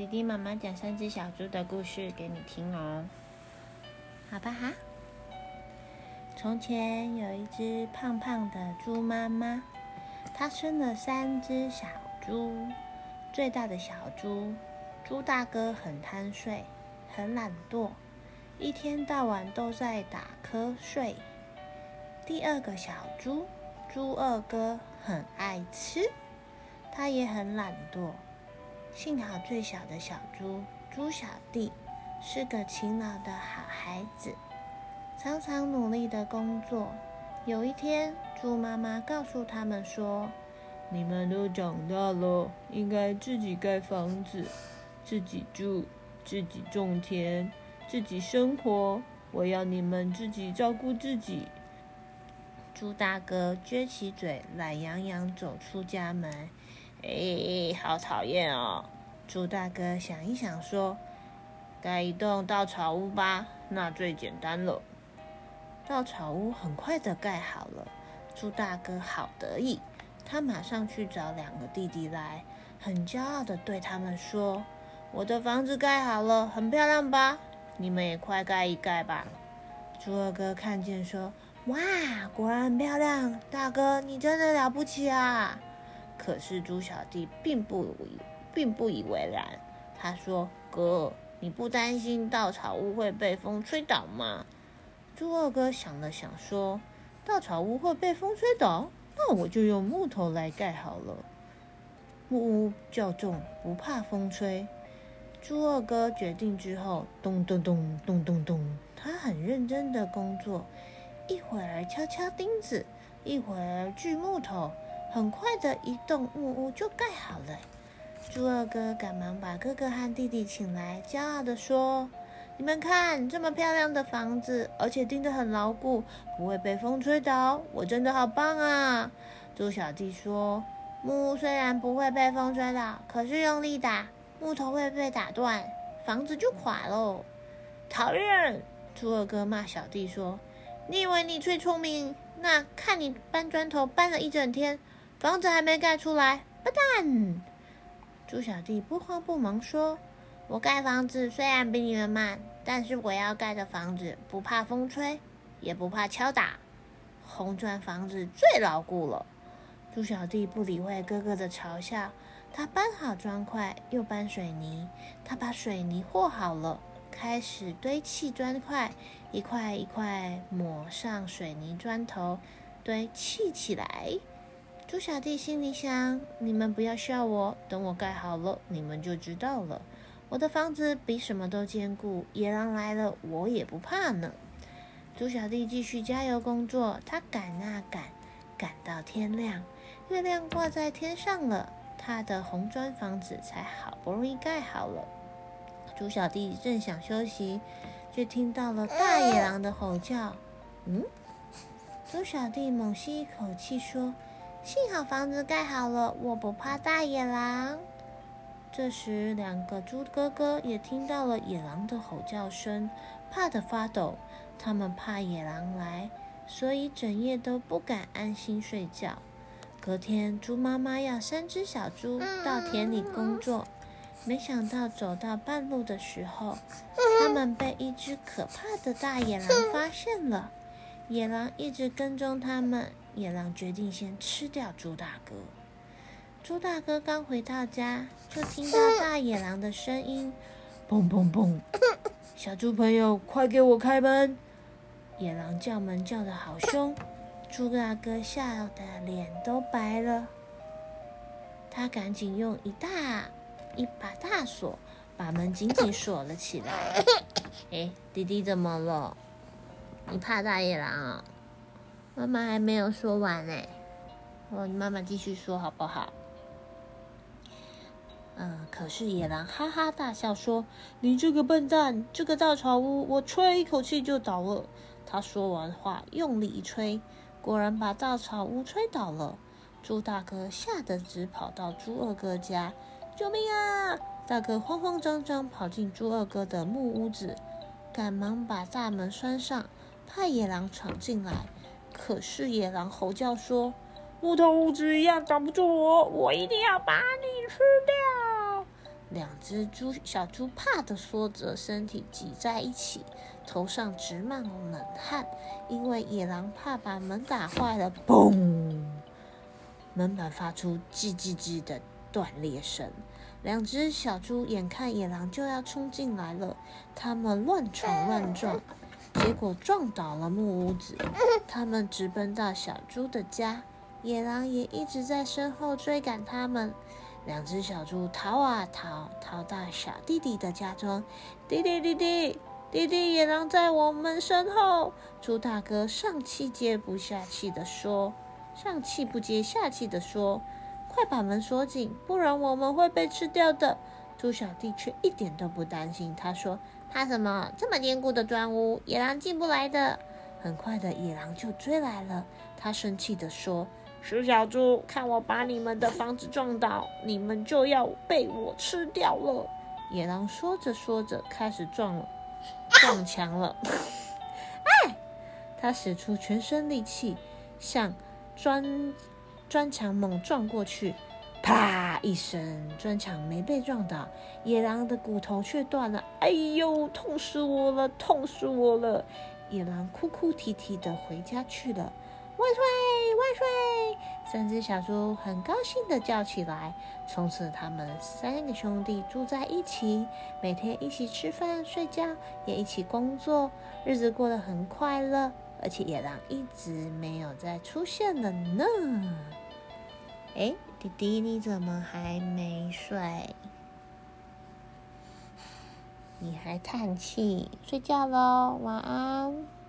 弟弟妈妈讲三只小猪的故事给你听哦，好不好。从前有一只胖胖的猪妈妈，她生了三只小猪。最大的小猪猪大哥很贪睡，很懒惰，一天到晚都在打瞌睡。第二个小猪猪二哥很爱吃，他也很懒惰。幸好最小的小猪猪小弟是个勤劳的好孩子，常常努力的工作。有一天，猪妈妈告诉他们说：“你们都长大了，应该自己盖房子，自己住，自己种田，自己生活。我要你们自己照顾自己。”猪大哥撅起嘴，懒洋洋走出家门。哎，好讨厌哦！猪大哥想一想说：“盖一栋稻草屋吧，那最简单了。”稻草屋很快的盖好了，猪大哥好得意，他马上去找两个弟弟来，很骄傲的对他们说：“我的房子盖好了，很漂亮吧？你们也快盖一盖吧。”猪二哥看见说：“哇，果然很漂亮！大哥，你真的了不起啊！”可是猪小弟并不以并不以为然。他说：“哥，你不担心稻草屋会被风吹倒吗？”猪二哥想了想说：“稻草屋会被风吹倒，那我就用木头来盖好了。木屋较重，不怕风吹。”猪二哥决定之后，咚咚咚咚咚咚，他很认真的工作，一会儿敲敲钉子，一会儿锯木头。很快的一栋木屋就盖好了。猪二哥赶忙把哥哥和弟弟请来，骄傲地说：“你们看，这么漂亮的房子，而且钉得很牢固，不会被风吹倒。我真的好棒啊！”猪小弟说：“木屋虽然不会被风吹倒，可是用力打，木头会被打断，房子就垮喽。”讨厌！猪二哥骂小弟说：“你以为你最聪明？那看你搬砖头搬了一整天。”房子还没盖出来，笨蛋！猪小弟不慌不忙说：“我盖房子虽然比你们慢，但是我要盖的房子不怕风吹，也不怕敲打，红砖房子最牢固了。”猪小弟不理会哥哥的嘲笑，他搬好砖块，又搬水泥。他把水泥和好了，开始堆砌砖块，一块一块抹上水泥砖头，堆砌起来。猪小弟心里想：“你们不要笑我，等我盖好了，你们就知道了。我的房子比什么都坚固，野狼来了我也不怕呢。”猪小弟继续加油工作，他赶啊赶，赶到天亮，月亮挂在天上了，他的红砖房子才好不容易盖好了。猪小弟正想休息，却听到了大野狼的吼叫。嗯，猪小弟猛吸一口气说。幸好房子盖好了，我不怕大野狼。这时，两个猪哥哥也听到了野狼的吼叫声，怕得发抖。他们怕野狼来，所以整夜都不敢安心睡觉。隔天，猪妈妈要三只小猪到田里工作，没想到走到半路的时候，他们被一只可怕的大野狼发现了。野狼一直跟踪他们。野狼决定先吃掉猪大哥。猪大哥刚回到家，就听到大野狼的声音：“砰砰砰！”小猪朋友，快给我开门！野狼叫门叫的好凶，猪大哥吓得脸都白了。他赶紧用一大一把大锁把门紧紧锁了起来。哎，弟弟怎么了？你怕大野狼啊？妈妈还没有说完呢，哦，你妈妈继续说好不好？嗯，可是野狼哈哈大笑说：“你这个笨蛋，这个稻草屋我吹一口气就倒了。”他说完话，用力一吹，果然把稻草屋吹倒了。猪大哥吓得直跑到猪二哥家：“救命啊！”大哥慌慌张张跑进猪二哥的木屋子，赶忙把大门拴上，怕野狼闯进来。可是野狼吼叫说：“木头屋子一样挡不住我，我一定要把你吃掉！”两只猪小猪怕的缩着身体挤在一起，头上直冒冷汗，因为野狼怕把门打坏了。嘣！门板发出叽叽叽的断裂声。两只小猪眼看野狼就要冲进来了，他们乱闯乱撞，结果撞倒了木屋子。他们直奔到小猪的家，野狼也一直在身后追赶他们。两只小猪逃啊逃，逃到小弟弟的家中。弟弟弟弟弟弟，野狼在我们身后。猪大哥上气接不下气的说：“上气不接下气的说，快把门锁紧，不然我们会被吃掉的。”猪小弟却一点都不担心，他说：“怕什么？这么坚固的砖屋，野狼进不来的。”很快的，野狼就追来了。他生气的说。鼠小猪，看我把你们的房子撞倒，你们就要被我吃掉了。野狼说着说着，开始撞了，撞墙了。哎！他使出全身力气，向砖砖墙猛撞过去。啪一声，砖墙没被撞倒，野狼的骨头却断了。哎呦，痛死我了，痛死我了！野狼哭哭啼啼的回家去了。万岁！万岁！三只小猪很高兴的叫起来。从此，他们三个兄弟住在一起，每天一起吃饭、睡觉，也一起工作，日子过得很快乐。而且，野狼一直没有再出现了呢。哎，弟弟，你怎么还没睡？你还叹气？睡觉喽，晚安。